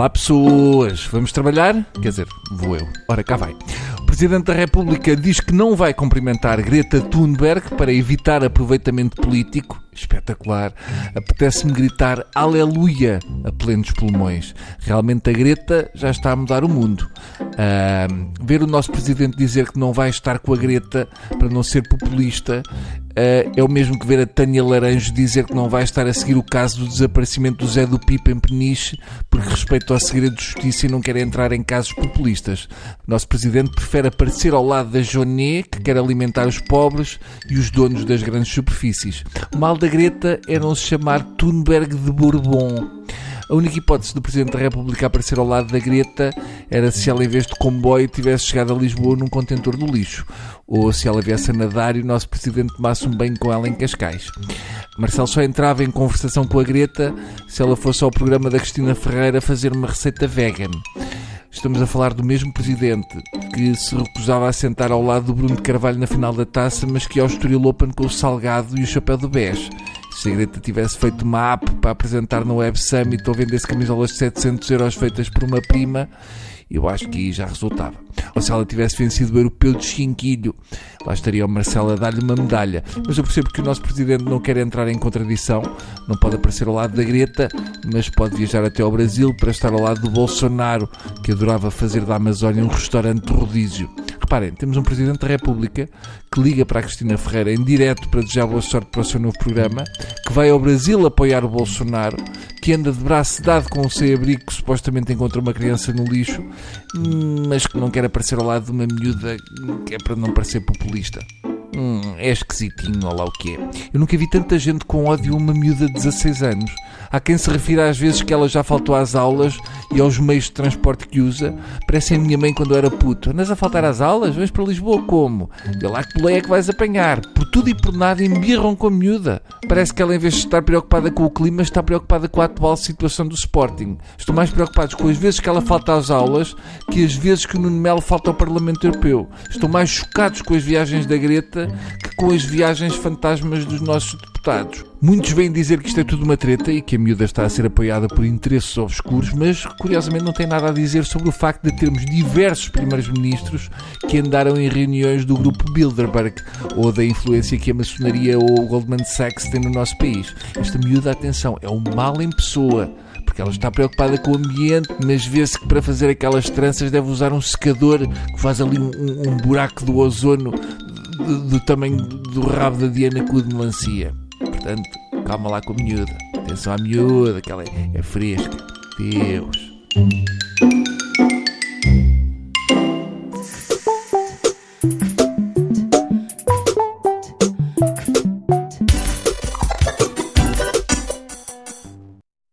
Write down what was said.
Olá pessoas, vamos trabalhar? Quer dizer, vou eu. Ora, cá vai. O Presidente da República diz que não vai cumprimentar Greta Thunberg para evitar aproveitamento político. Espetacular. Apetece-me gritar aleluia a plenos pulmões. Realmente a Greta já está a mudar o mundo. Uh, ver o nosso Presidente dizer que não vai estar com a Greta para não ser populista Uh, é o mesmo que ver a Tânia Laranjo dizer que não vai estar a seguir o caso do desaparecimento do Zé do Pipa em Peniche porque respeita ao segredo de justiça e não quer entrar em casos populistas. Nosso Presidente prefere aparecer ao lado da Jonet, que quer alimentar os pobres e os donos das grandes superfícies. O mal da Greta é não se chamar Thunberg de Bourbon. A única hipótese do Presidente da República aparecer ao lado da Greta era se ela, em vez de comboio, tivesse chegado a Lisboa num contentor do lixo. Ou se ela viesse a nadar e o nosso Presidente tomasse um banho com ela em Cascais. Marcelo só entrava em conversação com a Greta se ela fosse ao programa da Cristina Ferreira fazer uma receita vegan. Estamos a falar do mesmo presidente que se recusava a sentar ao lado do Bruno de Carvalho na final da taça, mas que ao Open com o Salgado e o chapéu do BES se a tivesse feito uma app para apresentar no Web Summit ou vendesse camisolas de 700 euros feitas por uma prima, eu acho que aí já resultava. Ou se ela tivesse vencido o europeu de chinquilho, lá estaria o Marcelo a dar-lhe uma medalha. Mas eu percebo que o nosso presidente não quer entrar em contradição, não pode aparecer ao lado da Greta, mas pode viajar até ao Brasil para estar ao lado do Bolsonaro, que adorava fazer da Amazónia um restaurante de rodízio. Reparem, temos um Presidente da República que liga para a Cristina Ferreira em direto para desejar boa sorte para o seu novo programa, que vai ao Brasil apoiar o Bolsonaro, que anda de braço dado com o seu abrigo que supostamente encontra uma criança no lixo, mas que não quer aparecer ao lado de uma miúda que é para não parecer populista. Hum, é esquisitinho, olha lá o que é. Eu nunca vi tanta gente com ódio a uma miúda de 16 anos. Há quem se refira às vezes que ela já faltou às aulas e aos meios de transporte que usa. Parece a minha mãe quando eu era puto. Andas a faltar às aulas? Vens para Lisboa como? E lá que boleia é que vais apanhar. Por tudo e por nada embirram com a miúda. Parece que ela, em vez de estar preocupada com o clima, está preocupada com a atual situação do Sporting. Estou mais preocupados com as vezes que ela falta às aulas que as vezes que o Nuno Melo falta ao Parlamento Europeu. Estou mais chocados com as viagens da Greta que com as viagens fantasmas dos nossos deputados. Muitos vêm dizer que isto é tudo uma treta e que a miúda está a ser apoiada por interesses obscuros, mas curiosamente não tem nada a dizer sobre o facto de termos diversos primeiros ministros que andaram em reuniões do grupo Bilderberg ou da influência que a maçonaria ou o Goldman Sachs têm no nosso país. Esta miúda, atenção, é um mal em pessoa porque ela está preocupada com o ambiente, mas vê-se que para fazer aquelas tranças deve usar um secador que faz ali um, um buraco do ozono do, do tamanho do rabo da Diana Cu de melancia. Portanto, calma lá com a miúda. Atenção à miúda, que ela é, é fresca. Deus.